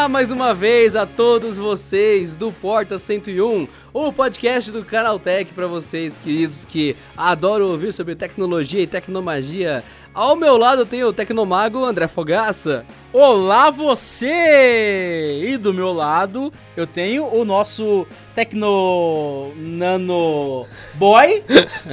Olá mais uma vez a todos vocês do Porta 101, o podcast do Canaltech para vocês, queridos, que adoram ouvir sobre tecnologia e tecnomagia. Ao meu lado tem o Tecnomago André Fogaça. Olá você! E do meu lado eu tenho o nosso Tecno Nano Boy,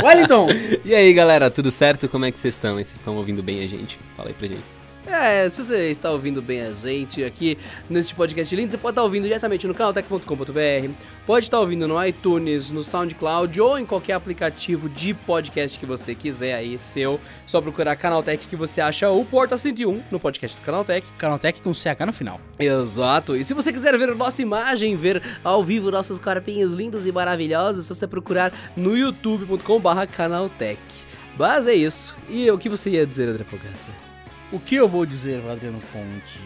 Wellington. E aí galera, tudo certo? Como é que vocês estão? Vocês estão ouvindo bem a gente? Fala aí pra gente. É, se você está ouvindo bem a gente aqui neste podcast lindo, você pode estar ouvindo diretamente no canaltech.com.br, pode estar ouvindo no iTunes, no SoundCloud ou em qualquer aplicativo de podcast que você quiser aí, seu. Só procurar Canaltech que você acha o Porta 101 no podcast do Canaltech. Canaltech com CH no final. Exato. E se você quiser ver a nossa imagem, ver ao vivo nossos corpinhos lindos e maravilhosos, é só você procurar no youtube.com/barra Canaltech. Mas é isso. E o que você ia dizer, André Fogaça? O que eu vou dizer, Adriano Conte?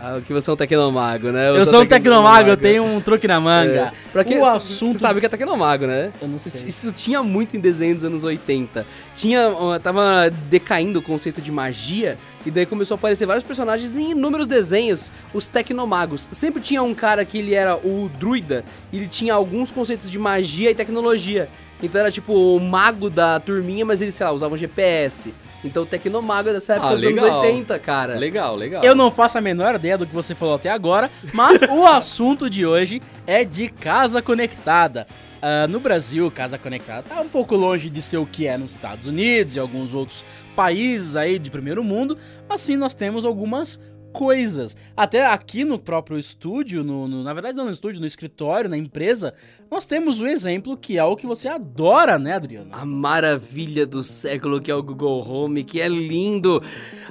Ah, que você é um tecnomago, né? Eu, sou um tecnomago, eu tenho um truque na manga. É. Pra quem o assunto... Você sabe o que é tecnomago, né? Eu não sei. Isso tinha muito em desenho dos anos 80. Tinha, tava decaindo o conceito de magia e daí começou a aparecer vários personagens em inúmeros desenhos, os tecnomagos. Sempre tinha um cara que ele era o druida e ele tinha alguns conceitos de magia e tecnologia. Então era tipo o mago da turminha, mas ele, sei lá, usava um GPS. Então o tecnomago é dessa época Ah, dos anos legal. 80, cara. Legal, legal. Eu não faço a menor ideia do que você falou até agora, mas o assunto de hoje é de casa conectada. Ah, no Brasil, casa conectada tá um pouco longe de ser o que é nos Estados Unidos e alguns outros países aí de primeiro mundo, mas sim nós temos algumas coisas. Até aqui no próprio estúdio, no, no- na verdade não no estúdio, no escritório, na empresa, nós temos o exemplo que é o que você adora, né, Adriano? A maravilha do século que é o Google Home, que é lindo.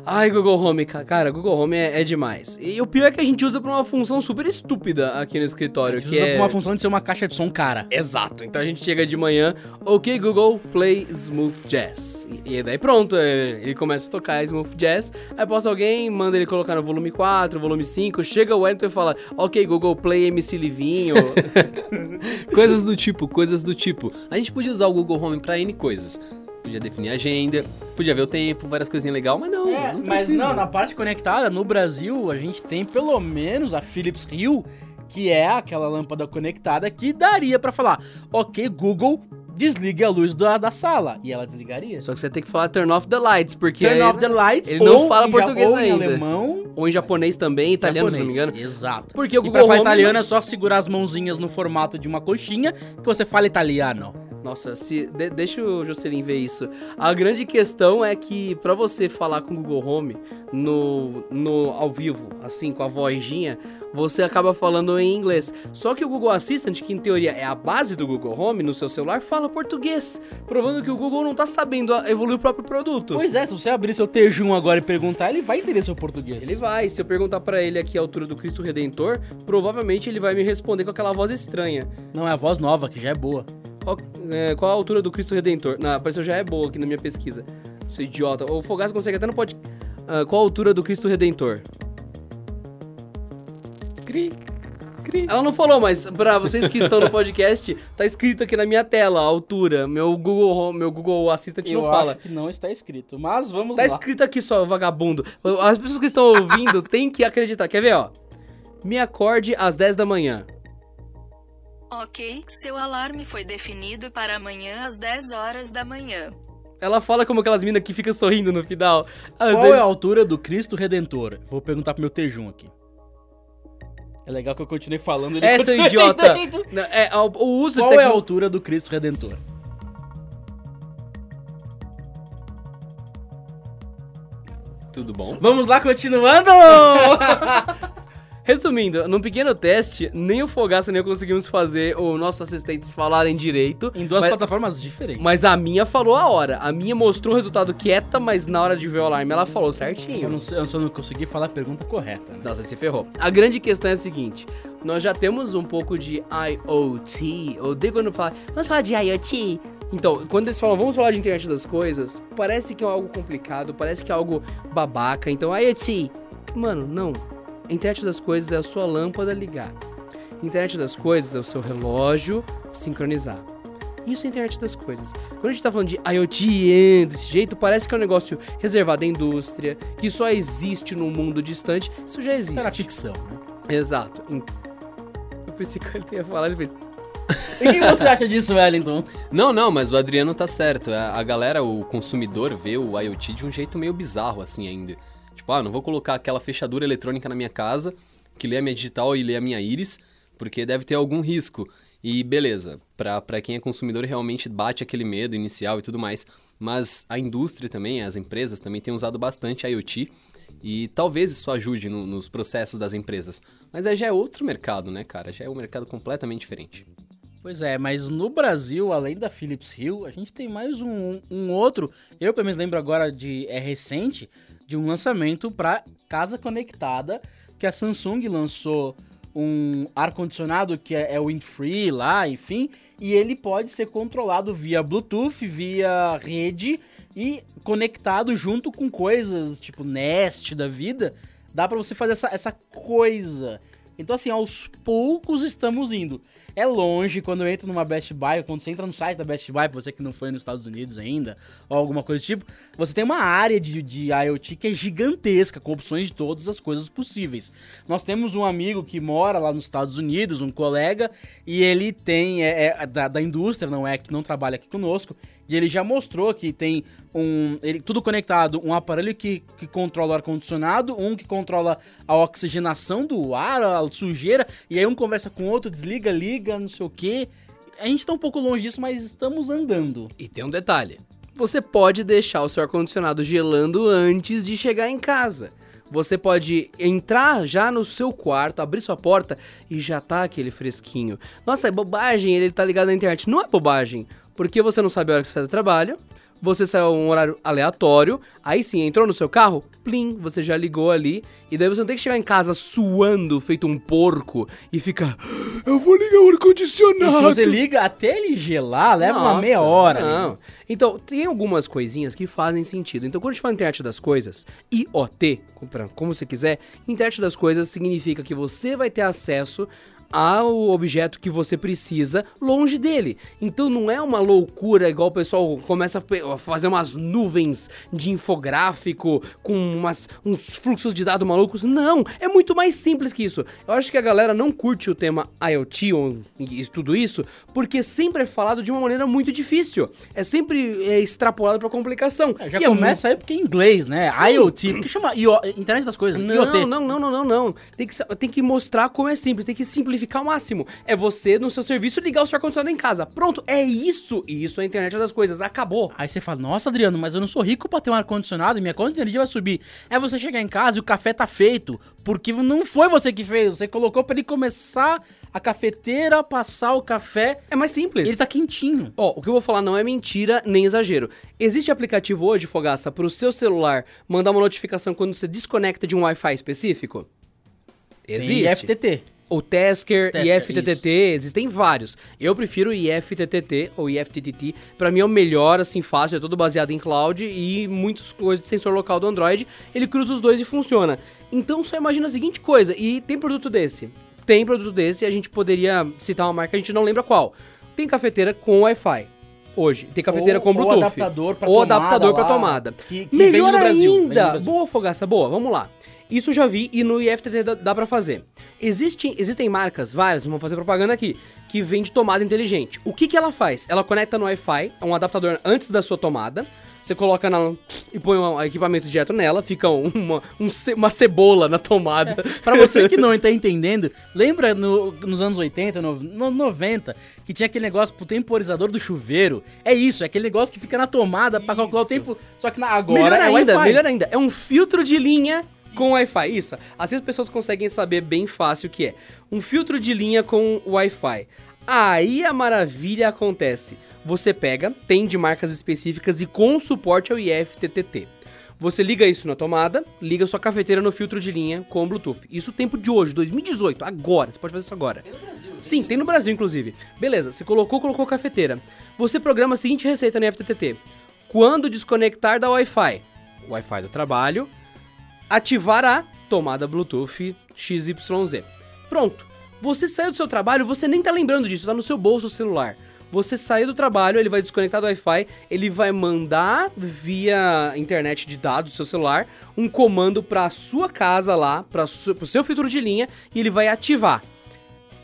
Ai, Google Home, ca- cara, Google Home é, é demais. E o pior é que a gente usa pra uma função super estúpida aqui no escritório, A gente que usa é... pra uma função de ser uma caixa de som cara. Exato, então a gente chega de manhã, ok Google, play Smooth Jazz. E, e daí pronto, é, ele começa a tocar Smooth Jazz, aí posta alguém, manda ele colocar no volume 4, volume 5, chega o Wellington e fala, ok Google, play MC Livinho. Coisas do tipo, coisas do tipo. A gente podia usar o Google Home pra N coisas. Podia definir a agenda, podia ver o tempo, várias coisinhas legais, mas não, É, não mas não, na parte conectada, no Brasil, a gente tem pelo menos a Philips Hue, que é aquela lâmpada conectada que daria pra falar, ok, Google, desligue a luz da, da sala. E ela desligaria. Só que você tem que falar turn off the lights, porque... Turn off the lights, ele não ou fala português ja- ou em ainda. alemão, Ou em japonês também, italiano, se não me engano. japonês. Exato. Porque o E Google pra falar italiano é só segurar as mãozinhas no formato de uma coxinha que você fala italiano. Nossa, se, de- deixa o Jocelyn ver isso. A grande questão é que pra você falar com o Google Home no, no ao vivo, assim, com a vozinha, você acaba falando em inglês. Só que o Google Assistant, que em teoria é a base do Google Home no seu celular, fala português, provando que o Google não tá sabendo evoluir o próprio produto. Pois é, se você abrir seu Tejum agora e perguntar, ele vai entender seu português. Ele vai, se eu perguntar pra ele aqui a altura do Cristo Redentor, provavelmente ele vai me responder com aquela voz estranha. Não, é a voz nova, que já é boa. Qual, é, qual a altura do Cristo Redentor? Não, apareceu já é boa aqui na minha pesquisa. Seu idiota. O Fogaço consegue até no pode. Ah, qual a altura do Cristo Redentor? Cri, cri. Ela não falou, mas pra vocês que estão no podcast, tá escrito aqui na minha tela a altura. Meu Google, meu Google Assistant Eu não fala. acho que não está escrito, mas vamos Tá lá. escrito aqui só, vagabundo. As pessoas que estão ouvindo têm que acreditar. Quer ver, ó? Me acorde às 10 da manhã. Ok, seu alarme foi definido para amanhã às 10 horas da manhã. Ela fala como aquelas minas que ficam sorrindo no final. Ah, Qual daí- é a altura do Cristo Redentor? Vou perguntar pro meu Tejum aqui. É legal que eu continuei falando. ele É, seu continua idiota. Não, É, o, o uso Qual de é a tecno- altura do Cristo Redentor? Tudo bom? Vamos lá, continuando! Resumindo, num pequeno teste, nem o Fogaça nem eu conseguimos fazer os nossos assistentes falarem direito. em duas mas, plataformas diferentes. mas a minha falou a hora. A minha mostrou o resultado quieta, mas na hora de ver o alarme ela falou certinho. não, eu só não consegui falar a pergunta correta. Nossa, se ferrou. A grande questão é a seguinte: nós já temos um pouco de IoT. Eu odeio quando fala, vamos falar de IoT. Então, quando eles falam, vamos falar de internet das coisas, parece que é algo complicado, parece que é algo babaca. Então, IoT. Mano, não. Internet das coisas é a sua lâmpada ligar. Internet das coisas é o seu relógio sincronizar. Isso é a internet das coisas. Quando a gente tá falando de IoT desse jeito, parece que é um negócio reservado à indústria, que só existe num mundo distante. Isso já Isso era existe. ficção, né? Exato. Eu pensei que ele ia falar, ele fez. E o que você acha disso, Wellington? Não, não, mas o Adriano tá certo. A, a galera, o consumidor, vê o IoT de um jeito meio bizarro, assim, ainda. Tipo, ah, não vou colocar aquela fechadura eletrônica na minha casa, que lê a minha digital e lê a minha íris, porque deve ter algum risco. E beleza, pra quem é consumidor realmente bate aquele medo inicial e tudo mais. Mas a indústria também, as empresas também têm usado bastante IoT. E talvez isso ajude no- nos processos das empresas. Mas aí já é outro mercado, né, cara? Já é um mercado completamente diferente. Pois é, mas no Brasil, além da Philips Hue, a gente tem mais um, um outro. Eu, pelo menos, lembro agora de. É recente, de um lançamento para casa conectada, que a Samsung lançou um ar-condicionado que é, é Windfree lá, enfim, e ele pode ser controlado via Bluetooth, via rede e conectado junto com coisas tipo Nest da vida. Dá pra você fazer essa, essa coisa. Então, assim, aos poucos estamos indo. É longe, quando eu entro numa Best Buy, quando você entra no site da Best Buy, você que não foi nos Estados Unidos ainda, ou alguma coisa do tipo, você tem uma área de, de IoT que é gigantesca, com opções de todas as coisas possíveis. Nós temos um amigo que mora lá nos Estados Unidos, um colega, e ele tem, é, é da, da indústria, não é, que não trabalha aqui conosco, e ele já mostrou que tem um. Ele, tudo conectado, um aparelho que, que controla o ar-condicionado, um que controla a oxigenação do ar, a sujeira, e aí um conversa com o outro, desliga, liga, não sei o quê. A gente tá um pouco longe disso, mas estamos andando. E tem um detalhe: você pode deixar o seu ar-condicionado gelando antes de chegar em casa. Você pode entrar já no seu quarto, abrir sua porta e já tá aquele fresquinho. Nossa, é bobagem, ele tá ligado na internet. Não é bobagem, porque você não sabe a hora que você sai do trabalho, você saiu a um horário aleatório, aí sim, entrou no seu carro, plim, você já ligou ali, e daí você não tem que chegar em casa suando, feito um porco, e ficar, eu vou ligar o ar-condicionado. se você liga até ele gelar, leva uma Nossa, meia hora. né? Não. Então, tem algumas coisinhas que fazem sentido. Então, quando a gente fala internet das coisas, IoT, como você quiser, internet das coisas significa que você vai ter acesso ao objeto que você precisa longe dele. Então não é uma loucura igual o pessoal começa a fazer umas nuvens de infográfico com umas, uns fluxos de dados malucos. Não, é muito mais simples que isso. Eu acho que a galera não curte o tema IoT ou e tudo isso porque sempre é falado de uma maneira muito difícil. É sempre é, extrapolado pra complicação. É, Já E é começa aí porque é em inglês, né? Sim. IoT, porque chama IO, internet das coisas, Não, IoT. não, não, não, não, não. Tem que, tem que mostrar como é simples, tem que simplificar ao máximo. É você, no seu serviço, ligar o seu ar-condicionado em casa. Pronto, é isso. E isso é a internet das coisas. Acabou. Aí você fala, nossa, Adriano, mas eu não sou rico pra ter um ar-condicionado e minha conta de energia vai subir. É você chegar em casa e o café tá feito, porque não foi você que fez, você colocou pra ele começar a cafeteira, passar o café, É mais simples. ele tá quentinho. Ó, o que eu vou falar não é mentira nem exagero. Existe aplicativo hoje, Fogaça, pro seu celular mandar uma notificação quando você desconecta de um Wi-Fi específico? Existe. Tem FTT. O Tasker, Tasker, IFTTT, existem vários. Eu prefiro o IFTTT ou IFTTT. Pra mim é o melhor, assim, fácil, é todo baseado em cloud e muitas coisas de sensor local do Android. Ele cruza os dois e funciona. Então só imagina a seguinte coisa, e tem produto desse. Tem produto desse, a gente poderia citar uma marca, a gente não lembra qual. Tem cafeteira com Wi-Fi. Hoje, tem cafeteira Ou- com ou Bluetooth. adaptador pra Ou tomada adaptador pra lá, tomada. que- que Melhor ainda! Boa, Fogaça, boa, vamos lá. Isso já vi e no IFTT dá, dá pra fazer. Existe, existem marcas, várias, não vou fazer propaganda aqui, que vende tomada inteligente. O que, que ela faz? Ela conecta no Wi-Fi, é um adaptador antes da sua tomada. Você coloca na, e põe um equipamento direto nela, fica uma, um uma cebola na tomada. Pra você que não tá entendendo, lembra no- nos anos 80, no, no 90, que tinha aquele negócio pro temporizador do chuveiro? É isso, é aquele negócio que fica na tomada pra calcular o tempo, só que na, agora melhor é ainda, melhor ainda, é um filtro de linha com Wi-Fi. Isso. Assim as pessoas conseguem saber bem fácil o que é. Um filtro de linha com Wi-Fi. Aí a maravilha acontece. Você pega, tem de marcas específicas e com suporte ao IFTTT. Você liga isso na tomada, liga sua cafeteira no filtro de linha com Bluetooth. Isso tempo de hoje, 2018, agora. Você pode fazer isso agora. Sim, tem no Brasil, inclusive. Beleza, você colocou, colocou a cafeteira. Você programa a seguinte receita no FTTT. Quando desconectar da Wi-Fi, Wi-Fi do trabalho, ativar a tomada Bluetooth XYZ. Pronto. Você saiu do seu trabalho, você nem tá lembrando disso, tá no seu bolso o celular. Você sair do trabalho, ele vai desconectar do Wi-Fi, ele vai mandar via internet de dados do seu celular um comando pra sua casa lá, para pro seu filtro de linha, e ele vai ativar.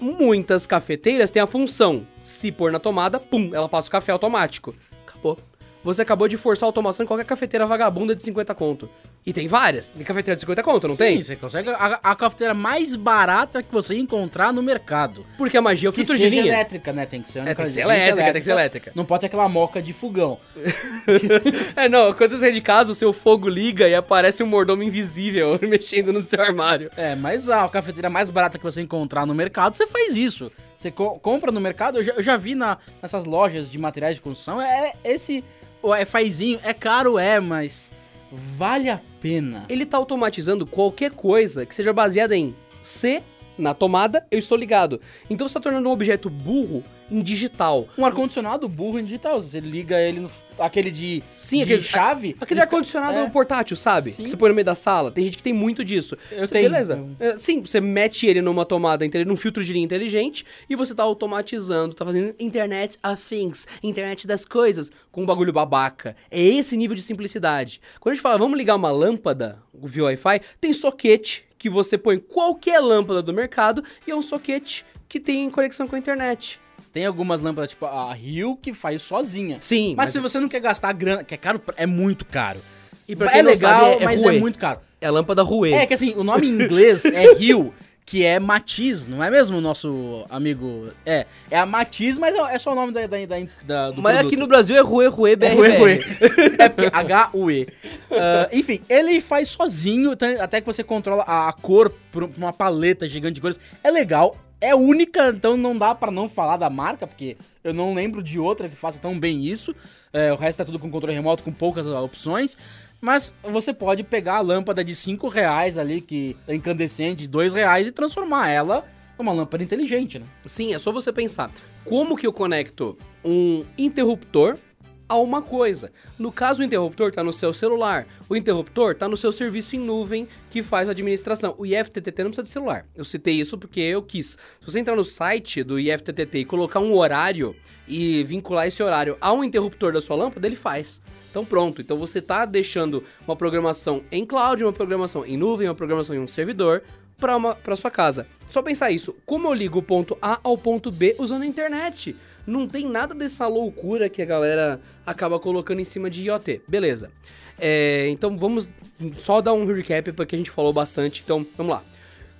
Muitas cafeteiras têm a função, se pôr na tomada, pum, ela passa o café automático. Acabou. Você acabou de forçar a automação em qualquer cafeteira vagabunda de 50 conto. E tem várias. Tem cafeteira de 50 conto, não Sim, tem? você consegue a, a cafeteira mais barata que você encontrar no mercado. Porque a magia é o filtro de linha. elétrica, né? Tem que ser É, tem que ser inteligência elétrica, tem que ser elétrica. Não pode ser aquela moca de fogão. É, não, quando você sai de casa, o seu fogo liga e aparece um mordomo invisível mexendo no seu armário. É, mas a cafeteira mais barata que você encontrar no mercado, você faz isso. Você co- compra no mercado, eu já, eu já vi na, nessas lojas de materiais de construção, é esse o Wi-Fizinho, é caro, é, mas vale a pena. Ele tá automatizando qualquer coisa que seja baseada em C na tomada, eu estou ligado. Então você tá tornando um objeto burro em digital. Um ar-condicionado burro em digital, você liga ele no... aquele de, Sim, de aquele- chave... Aquele ar-condicionado é. portátil, sabe? Sim. Que você põe no meio da sala. Tem gente que tem muito disso. Eu Você- tenho. Beleza. É, Sim, você mete ele numa tomada, num filtro de linha inteligente e você tá automatizando, tá fazendo Internet of Things, internet das coisas, com um bagulho babaca. É esse nível de simplicidade. Quando a gente fala, vamos ligar uma lâmpada via Wi-Fi, tem soquete que você põe qualquer lâmpada do mercado e é um soquete que tem conexão com a internet. Tem algumas lâmpadas, tipo a Rio, que faz sozinha. Sim, Mas, se você não quer gastar grana, que é caro, é muito caro. E pra é quem não legal, sabe, é mas Rue. é muito caro. é a lâmpada Rue. É que assim, o nome em inglês é Rio, que é Matiz, não é mesmo, nosso amigo? É, é a Matiz, mas é é só o nome da, da, da, da- do Mas produto. aqui no Brasil é Rue, Rue, BR, É Rue, Rue. É porque H-U-E. Ah, enfim, ele faz sozinho, tá- até que você controla a a cor por uma paleta gigante de cores. É legal, é única, então não dá pra não falar da marca, porque eu não lembro de outra que faça tão bem isso. É, o resto é tudo com controle remoto, com poucas opções. Mas você pode pegar a lâmpada de 5 reais ali, que é incandescente, de 2 reais, e transformar ela numa lâmpada inteligente, né? Sim, é só você pensar. Como que eu conecto um interruptor a uma coisa? No caso, o interruptor está no seu celular. O interruptor está no seu serviço em nuvem que faz a administração. O IFTTT não precisa de celular. Eu citei isso porque eu quis. Se você entrar no site do IFTTT e colocar um horário e vincular esse horário a um interruptor da sua lâmpada, ele faz. Então pronto, então você está deixando uma programação em cloud, uma programação em nuvem, uma programação em um servidor para sua casa. Só pensar isso, como eu ligo o ponto A ao ponto B usando a internet? Não tem nada dessa loucura que a galera acaba colocando em cima de IoT. Beleza. É, então vamos só dar um recap porque a gente falou bastante. Então vamos lá.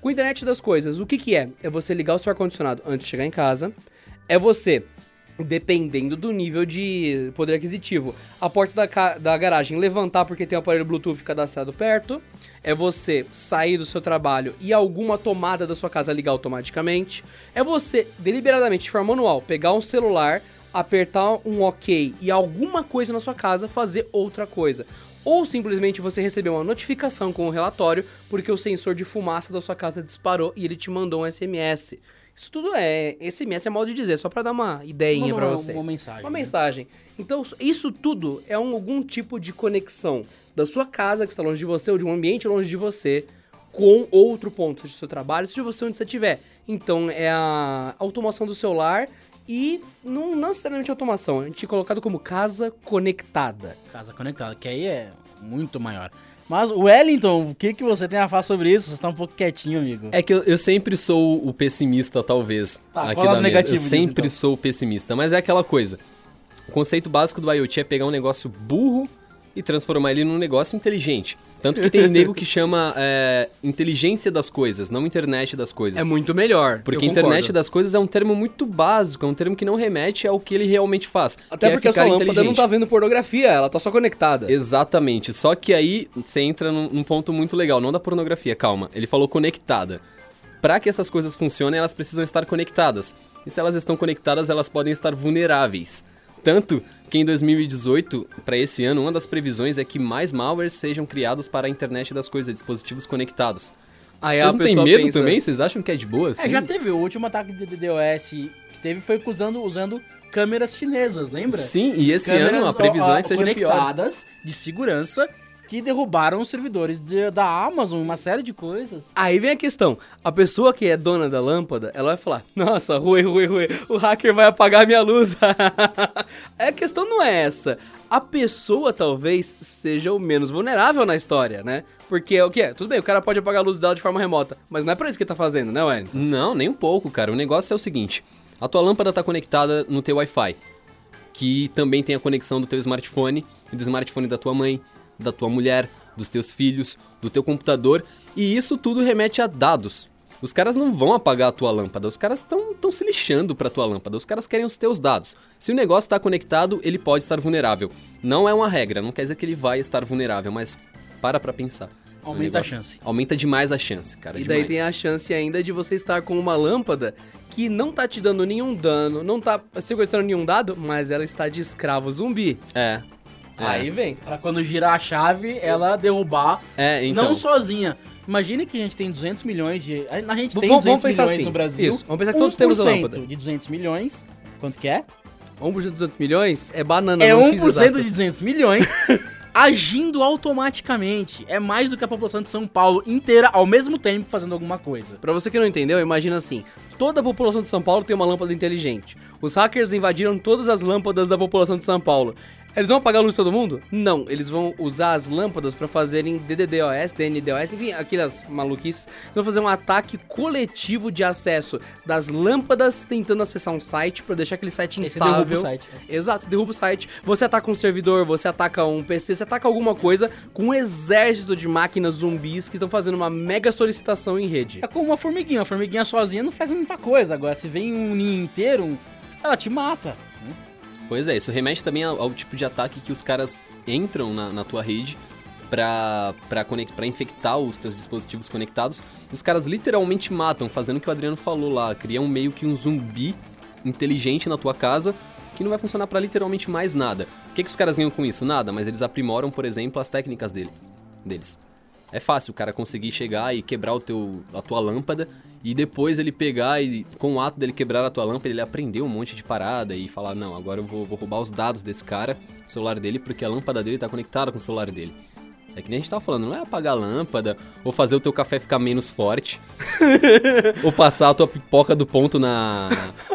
Com a internet das coisas, o que, que é? É você ligar o seu ar-condicionado antes de chegar em casa. É você dependendo do nível de poder aquisitivo, a porta da, da garagem levantar porque tem um aparelho Bluetooth cadastrado perto, é você sair do seu trabalho e alguma tomada da sua casa ligar automaticamente, é você deliberadamente, de forma manual, pegar um celular, apertar um OK e alguma coisa na sua casa fazer outra coisa. Ou simplesmente você receber uma notificação com o relatório porque o sensor de fumaça da sua casa disparou e ele te mandou um SMS. Isso tudo é. SMS é modo de dizer, só pra dar uma ideinha uma- vocês. uma mensagem, Uma né? mensagem. Então, isso tudo é um- algum tipo de conexão da sua casa, que está longe de você, ou de um ambiente longe de você, com outro ponto, o seu trabalho, seja você onde você estiver. Então, é a automação do celular e não, não necessariamente automação, a gente tinha colocado como casa conectada. Casa conectada, que aí é muito maior. Mas, Wellington, o que, que você tem a falar sobre isso? Você tá um pouco quietinho, amigo. É que eu, eu sempre sou o pessimista, talvez. Tá, aqui qual é o negativo Eu disso, sempre então? sou o pessimista. Mas é aquela coisa. O conceito básico do IoT é pegar um negócio burro e transformar ele num negócio inteligente. Tanto que tem nego que chama é, inteligência das coisas, não internet das coisas. É muito melhor. Porque internet das coisas é um termo muito básico, é um termo que não remete ao que ele realmente faz. Até é porque a sua lâmpada não tá vendo pornografia, ela tá só conectada. Exatamente. Só que aí você entra num, num ponto muito legal, não da pornografia, calma. Ele falou conectada. Para que essas coisas funcionem, elas precisam estar conectadas. E se elas estão conectadas, elas podem estar vulneráveis. Tanto que em 2018, para esse ano, uma das previsões é que mais malwares sejam criados para a internet das coisas, dispositivos conectados. Aí Vocês a não têm medo pensa- também? Vocês acham que é de boa? É, assim? já teve. O último ataque de DDoS que teve foi usando, usando câmeras chinesas, lembra? Sim, e esse câmeras, ano a previsão ó, é que seja pior. conectadas de segurança que derrubaram os servidores de- da Amazon, uma série de coisas. Aí vem a questão. A pessoa que é dona da lâmpada, ela vai falar: Nossa, ruim, ruim, ruim. O hacker vai apagar minha luz. a questão não é essa. A pessoa talvez seja o menos vulnerável na história, né? Porque o que é? Tudo bem, o cara pode apagar a luz dela de forma remota, mas não é pra isso que ele tá fazendo, né, Wellington? Não, nem um pouco, cara. O negócio é o seguinte: a tua lâmpada tá conectada no teu Wi-Fi, que também tem a conexão do teu smartphone e do smartphone da tua mãe, da tua mulher, dos teus filhos, do teu computador, e isso tudo remete a dados. Os caras não vão apagar a tua lâmpada, os caras estão se lixando pra tua lâmpada, os caras querem os teus dados. Se o negócio está conectado, ele pode estar vulnerável. Não é uma regra, não quer dizer que ele vai estar vulnerável, mas para pra pensar. Aumenta a chance. Aumenta demais a chance, cara. E daí demais. tem a chance ainda de você estar com uma lâmpada que não tá te dando nenhum dano, não tá sequestrando nenhum dado, mas ela está de escravo zumbi. É. É. Aí vem. Pra quando girar a chave, ela derrubar. É, então. Não sozinha. Imagine que a gente tem 200 milhões de. A gente tem Vamos- 200 vamos milhões assim, no Brasil. isso, vamos pensar que todos temos a 1% lâmpada. de 200 milhões. Quanto que é? 1% dos 200 milhões é banana, é não 1% fiz de exatas. 200 milhões agindo automaticamente. É mais do que a população de São Paulo inteira ao mesmo tempo fazendo alguma coisa. Pra você que não entendeu, imagina assim: toda a população de São Paulo tem uma lâmpada inteligente. Os hackers invadiram todas as lâmpadas da população de São Paulo. Eles vão apagar a luz de todo mundo? Não, eles vão usar as lâmpadas pra fazerem DDoS, DNDoS, enfim, aquelas maluquices. Eles vão fazer um ataque coletivo de acesso das lâmpadas tentando acessar um site pra deixar aquele site Aí você derruba instável. o site. Exato, você derruba o site, você ataca um servidor, você ataca um PC, você ataca alguma coisa com um exército de máquinas zumbis que estão fazendo uma mega solicitação em rede. É como uma formiguinha. A formiguinha sozinha não faz muita coisa. Agora, se vem um ninho inteiro, ela te mata. Pois é, isso remete também ao, ao tipo de ataque que os caras entram na, na tua rede conect, pra infectar os teus dispositivos conectados. Os caras literalmente matam, fazendo o que o Adriano falou lá. Criam meio que um zumbi inteligente na tua casa que não vai funcionar pra literalmente mais nada. O que, que os caras ganham com isso? Nada, mas eles aprimoram, por exemplo, as técnicas dele, deles. É fácil o cara conseguir chegar e quebrar o teu, a tua lâmpada e depois ele pegar e, com o ato dele quebrar a tua lâmpada, ele aprender um monte de parada e falar: Não, agora eu vou, vou roubar os dados desse cara, o celular dele, porque a lâmpada dele tá conectada com o celular dele. É que nem a gente tava falando, não é apagar a lâmpada ou fazer o teu café ficar menos forte ou passar a tua pipoca do ponto na,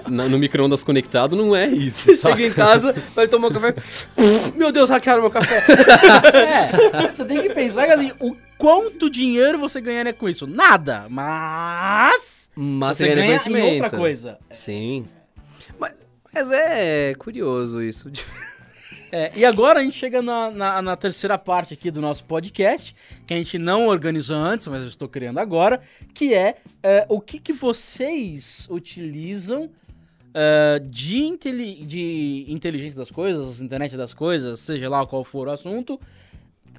na- no micro-ondas conectado, não é isso. saca? Chega em casa, vai tomar um café. Meu Deus, hackearam meu café. É, você tem que pensar que assim, o quanto dinheiro você ganharia com isso? Nada, mas Mas você ganha em outra coisa. Sim. Mas, mas é curioso isso. É, e agora a gente chega na, na- na terceira parte aqui do nosso podcast, que a gente não organizou antes, mas eu estou criando agora, que é, é, o que, que vocês utilizam é, de, inteli- de inteligência das coisas, internet das coisas, seja lá qual for o assunto,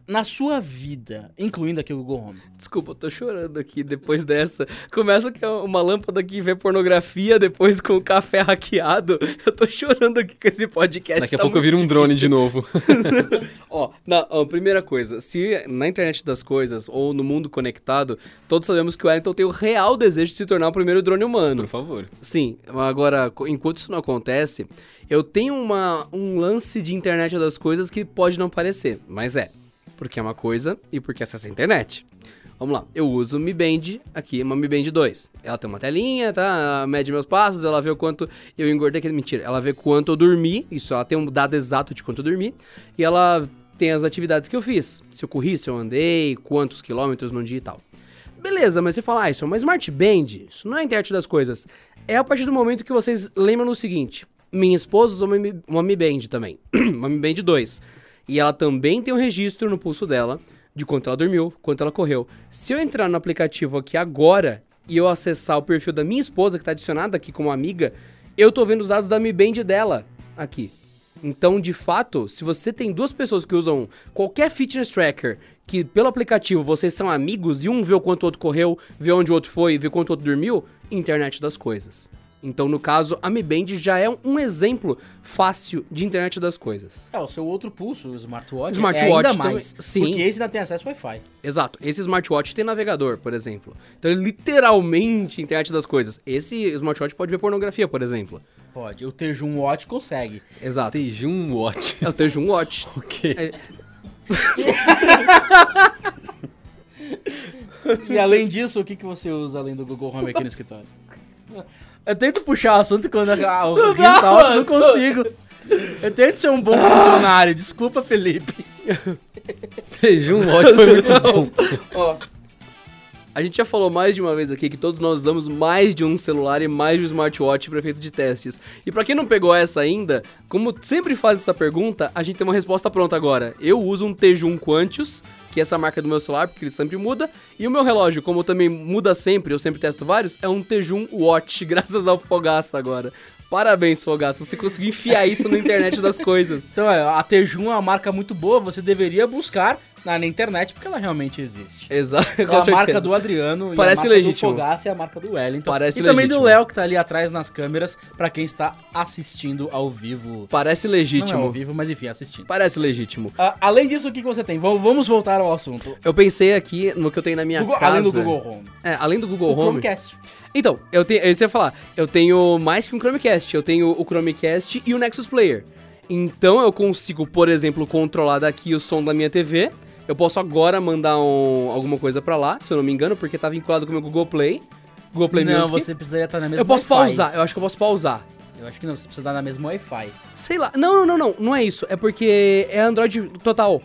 na sua vida, incluindo aqui o Google Home. Desculpa, eu tô chorando aqui depois dessa. Começa que é uma lâmpada que vê pornografia, depois com o café hackeado. Eu tô chorando aqui com esse podcast. Daqui a tá pouco eu viro um drone de difícil. novo. Ó, na, ó, primeira coisa, se na internet das coisas ou no mundo conectado, todos sabemos que o Wellington tem o real desejo de se tornar o primeiro drone humano. Por favor. Sim, agora, enquanto isso não acontece, eu tenho uma, um lance de internet das coisas que pode não parecer, mas é. Porque é uma coisa e porque acessa a internet. Vamos lá, eu uso o Mi Band aqui, uma Mi Band 2. Ela tem uma telinha, tá? Ela mede meus passos, ela vê o quanto eu engordei, mentira. Ela vê quanto eu dormi, isso, ela tem um dado exato de quanto eu dormi. E ela tem as atividades que eu fiz. Se eu corri, se eu andei, quantos quilômetros num dia e tal. Beleza, mas você fala, ah, isso é uma Smart Band, isso não é a internet das coisas. É a partir do momento que vocês lembram no seguinte: minha esposa usou uma Mi, uma Mi Band também, uma Mi Band 2. E ela também tem um registro no pulso dela de quanto ela dormiu, quanto ela correu. Se eu entrar no aplicativo aqui agora e eu acessar o perfil da minha esposa, que tá adicionada aqui como amiga, eu tô vendo os dados da Mi Band dela aqui. Então, de fato, se você tem duas pessoas que usam qualquer fitness tracker, que pelo aplicativo vocês são amigos e um vê o quanto o outro correu, vê onde o outro foi, vê quanto o outro dormiu, internet das coisas. Então, no caso, a Mi Band já é um exemplo fácil de internet das coisas. É, o seu outro pulso, o smartwatch, Smartwatch é ainda mais. sim. Porque esse ainda tem acesso ao Wi-Fi. Exato. Esse smartwatch tem navegador, por exemplo. Então, ele literalmente internet das coisas. Esse smartwatch pode ver pornografia, por exemplo. Pode. O Tejum Watch consegue. Exato. Tejum Watch. É o Tejum Watch. ok. É, E além disso, o que, que você usa além do Google Home aqui no escritório? Eu tento puxar o assunto quando a- o rio tá alto, não consigo. Eu tento ser um bom funcionário, desculpa, Felipe. Beijo, um ótimo, foi muito bom. Ó, a gente já falou mais de uma vez aqui que todos nós usamos mais de um celular e mais de um smartwatch para efeito de testes. E pra quem não pegou essa ainda, como sempre faz essa pergunta, a gente tem uma resposta pronta agora. Eu uso um Tejun Quantius, que é essa marca do meu celular, porque ele sempre muda. E o meu relógio, como também muda sempre, eu sempre testo vários, é um Tejun Watch, graças ao Fogaça agora. Parabéns, Fogaça, você conseguiu enfiar isso na internet das coisas. Então, é, a Tejun é uma marca muito boa, você deveria buscar na, na internet, porque ela realmente existe. Exato, É a certeza. marca do Adriano Parece e a marca legítimo. do Fogaça é a marca do Wellington. Parece e também legítimo. do Léo, que tá ali atrás nas câmeras, pra quem está assistindo ao vivo. Parece Não é legítimo. ao vivo, mas enfim, assistindo. Parece legítimo. Ah, além disso, o que, que você tem? Vamos, vamos voltar ao assunto. Eu pensei aqui no que eu tenho na minha Google- casa. além do Google Home. É, além do Google O Home. Chromecast. Então, eu tenho, isso eu ia falar, eu tenho mais que um Chromecast, eu tenho o Chromecast e o Nexus Player. Então eu consigo, por exemplo, controlar daqui o som da minha TV. Eu posso agora mandar um- alguma coisa pra lá, se eu não me engano, porque tá vinculado com o meu Google Play. Google Play não, Music. você precisaria estar na mesma Eu posso pausar, eu acho que eu posso pausar. Eu acho que não, você precisa estar na mesma Wi-Fi. Sei lá. Não, não, não, não, não é isso. É porque é Android total.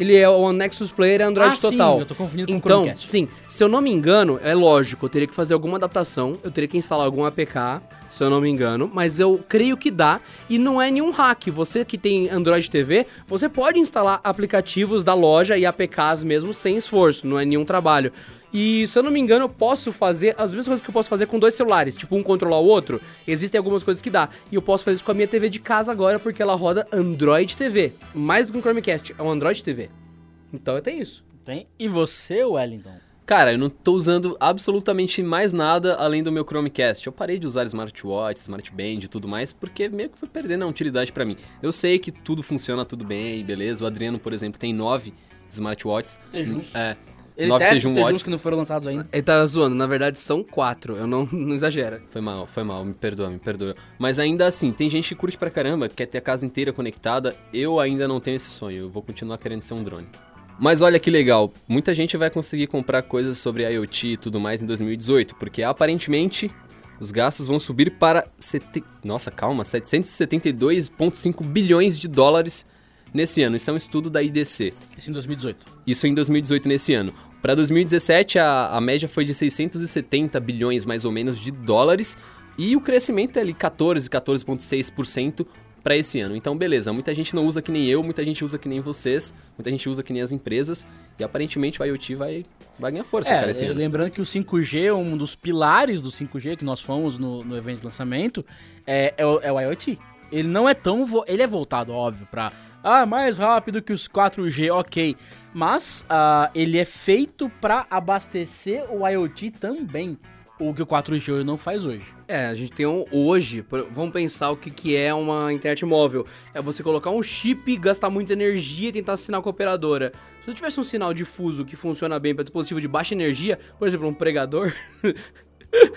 Ele é o Nexus Player é Android ah, total. sim, eu tô confundindo com o Então, Chromecast. sim, se eu não me engano, é lógico, eu teria que fazer alguma adaptação, eu teria que instalar algum APK, se eu não me engano, mas eu creio que dá, e não é nenhum hack. Você que tem Android TV, você pode instalar aplicativos da loja e APKs mesmo sem esforço, não é nenhum trabalho. E se eu não me engano, eu posso fazer as mesmas coisas que eu posso fazer com dois celulares, tipo um controlar o outro. Existem algumas coisas que dá. E eu posso fazer isso com a minha TV de casa agora, porque ela roda Android TV. Mais do que um Chromecast, é um Android TV. Então eu tenho isso. Tem. E você, Wellington? Cara, eu não tô usando absolutamente mais nada além do meu Chromecast. Eu parei de usar smartwatch, smartband e tudo mais, porque meio que foi perdendo a utilidade pra mim. Eu sei que tudo funciona tudo bem, beleza. O Adriano, por exemplo, tem nove smartwatches. Tejuns. É. Ele nove testa os Watches. que não foram lançados ainda. Ele tá zoando, na verdade são quatro, eu não, não exagera. Foi mal, foi mal, me perdoa, me perdoa. Mas ainda assim, tem gente que curte pra caramba, quer ter a casa inteira conectada. Eu ainda não tenho esse sonho, eu vou continuar querendo ser um drone. Mas olha que legal, muita gente vai conseguir comprar coisas sobre IoT e tudo mais em 2018, porque aparentemente os gastos vão subir para. Sete... Nossa, calma, 772,5 bilhões de dólares nesse ano. Isso é um estudo da IDC. Isso em 2018. Isso em 2018, nesse ano. Para 2017, a, a média foi de 670 bilhões, mais ou menos, de dólares. E o crescimento é ali 14, 14,6% para esse ano. Então, beleza, muita gente não usa que nem eu, muita gente usa que nem vocês, muita gente usa que nem as empresas. E aparentemente o IoT vai, vai ganhar força, cara, esse É, ano. lembrando que o 5G, um dos pilares do 5G que nós fomos no, no evento de lançamento, é, é, o, é o IoT. Ele não é tão. Ele é voltado, óbvio, pra. Ah, mais rápido que os 4G, ok. Mas ah, ele é feito pra abastecer o IoT também. O que o 4G hoje não faz hoje. É, a gente tem um hoje, vamos pensar o que, que é uma internet móvel. É você colocar um chip, gastar muita energia e tentar assinar com a operadora. Se você tivesse um sinal difuso que funciona bem para dispositivo de baixa energia, por exemplo, um pregador.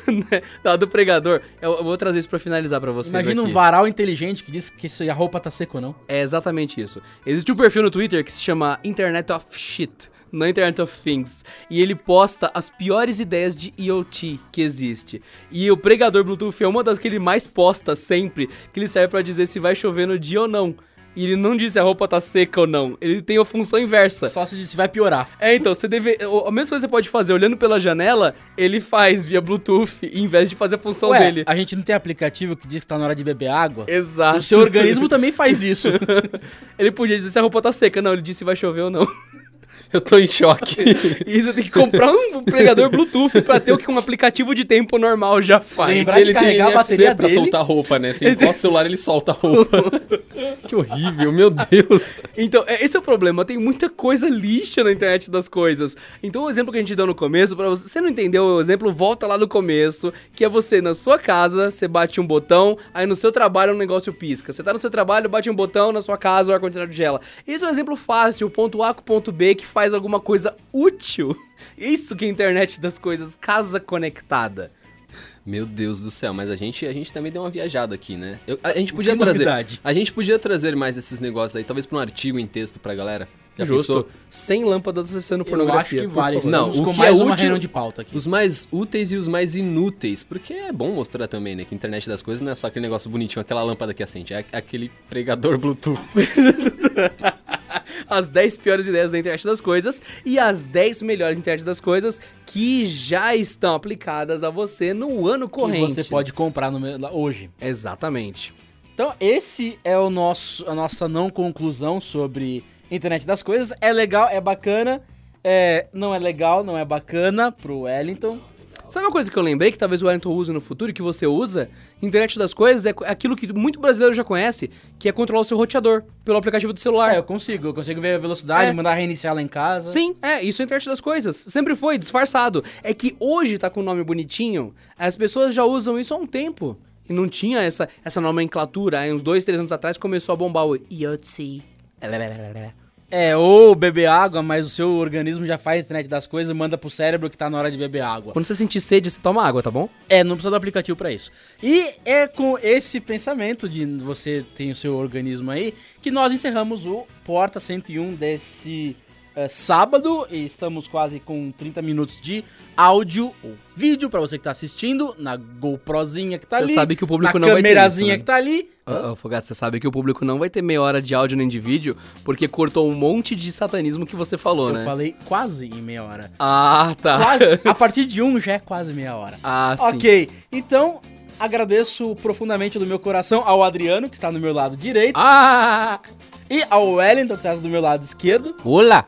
né? Tá, do pregador. Eu, eu vou trazer isso pra finalizar pra vocês. Imagina um aqui. varal inteligente que diz que se a roupa tá seca ou não. É exatamente isso. Existe um perfil no Twitter que se chama Internet of Shit, não Internet of Things, e ele posta as piores ideias de IoT que existe. E o pregador Bluetooth é uma das que ele mais posta sempre, que ele serve pra dizer se vai chover no dia ou não. E ele não diz se a roupa tá seca ou não. Ele tem a função inversa. Só se se vai piorar. É, então, você deve. A mesma coisa que você pode fazer olhando pela janela, ele faz via Bluetooth, em vez de fazer a função Ué, dele. a gente não tem aplicativo que diz que tá na hora de beber água? Exato. O seu organismo também faz isso. ele podia dizer se a roupa tá seca. Não, ele disse se vai chover ou não. Eu tô em choque. E você tem que comprar um pregador Bluetooth pra ter o que um aplicativo de tempo normal já faz. Lembrar de ele tem carregar a bateria pra dele. soltar roupa, né? Você encosta o celular, ele solta a roupa. que horrível, meu Deus. Então, é- esse é o problema. Tem muita coisa lixa na internet das coisas. Então, o exemplo que a gente deu no começo, pra você, você não entendeu o exemplo, volta lá no começo, que é você na sua casa, você bate um botão, aí no seu trabalho um negócio pisca. Você tá no seu trabalho, bate um botão, na sua casa o ar-condicionado gela. Esse é um exemplo fácil, ponto A com o ponto B, que faz alguma coisa útil. Isso que é a internet das coisas, casa conectada. Meu Deus do céu, mas a gente, a gente também deu uma viajada aqui, né? Eu- a, a gente podia que trazer. novidade? A gente podia trazer mais esses negócios aí, talvez pra um artigo em texto pra galera. Já Justo. pensou? Sem lâmpadas acessando Eu pornografia. acho que vale. Não, o que mais é útil- de pauta aqui. Os mais úteis e os mais inúteis, porque é bom mostrar também, né? Que a internet das coisas não é só aquele negócio bonitinho, aquela lâmpada que acende, é aquele pregador Bluetooth. as 10 piores ideias da internet das coisas e as 10 melhores internet das coisas que já estão aplicadas a você no ano Que corrente. você pode comprar no hoje. Exatamente. Então, esse é o nosso, a nossa não conclusão sobre internet das coisas. É legal, é bacana. É, não é legal, não é bacana pro Wellington. Sabe uma coisa que eu lembrei que talvez o Wellington use no futuro e que você usa? Internet das coisas é aquilo que muito brasileiro já conhece, que é controlar o seu roteador pelo aplicativo do celular. Ah, eu consigo, eu consigo ver a velocidade, É. mandar reiniciar lá em casa. Sim, é, isso é internet das coisas. Sempre foi, disfarçado. É que hoje tá com o nome bonitinho, as pessoas já usam isso há um tempo. E não tinha essa, essa nomenclatura. Aí uns dois, três anos atrás começou a bombar o IoT. É, ou beber água, mas o seu organismo já faz internet das coisas e manda pro cérebro que tá na hora de beber água. Quando você sentir sede, você toma água, tá bom? É, não precisa do aplicativo pra isso. E é com esse pensamento de você tem o seu organismo aí que nós encerramos o Porta 101 desse eh, sábado. E estamos quase com 30 minutos de áudio ou vídeo pra você que tá assistindo na GoProzinha que tá Você ali. sabe que o público na não vai ter câmerazinha isso, né? que tá ali. Ô, Fogato, você sabe que o público não vai ter meia hora de áudio nem de vídeo, porque cortou um monte de satanismo que você falou, Eu né? falei quase em meia hora. Ah, tá. Quase, a partir de um já é quase meia hora. Ah, sim. Ok, então agradeço profundamente do meu coração ao Adriano, que está no meu lado direito, Ah! e ao Wellington, que está do meu lado esquerdo. Olá!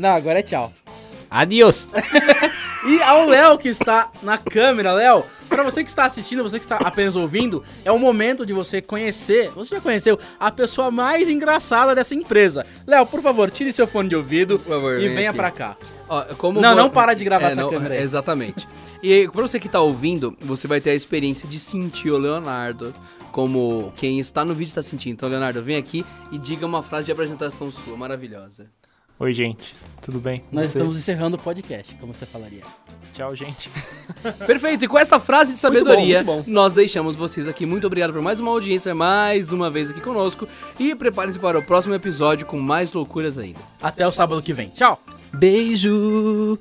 Não, agora é tchau. Adiós! E ao Léo, que está na câmera. Léo, para você que está assistindo, você que está apenas ouvindo, é o momento de você conhecer, você já conheceu, a pessoa mais engraçada dessa empresa. Léo, por favor, tire seu fone de ouvido favor, e vem venha pra cá. Ó, como Não, vo- não para de gravar É, essa não, câmera aí. Exatamente. E pra você que tá ouvindo, você vai ter a experiência de sentir o Leonardo como quem está no vídeo está sentindo. Então, Leonardo, vem aqui e diga uma frase de apresentação sua, maravilhosa. Oi, gente. Tudo bem? Nós Você? estamos encerrando o podcast, como você falaria. Tchau, gente. Perfeito, e com essa frase de Muito bom, sabedoria, muito bom. nós deixamos vocês aqui. Muito obrigado por mais uma audiência, mais uma vez aqui conosco. E preparem-se para o próximo episódio com mais loucuras ainda. Até o sábado que vem. Tchau! Beijo!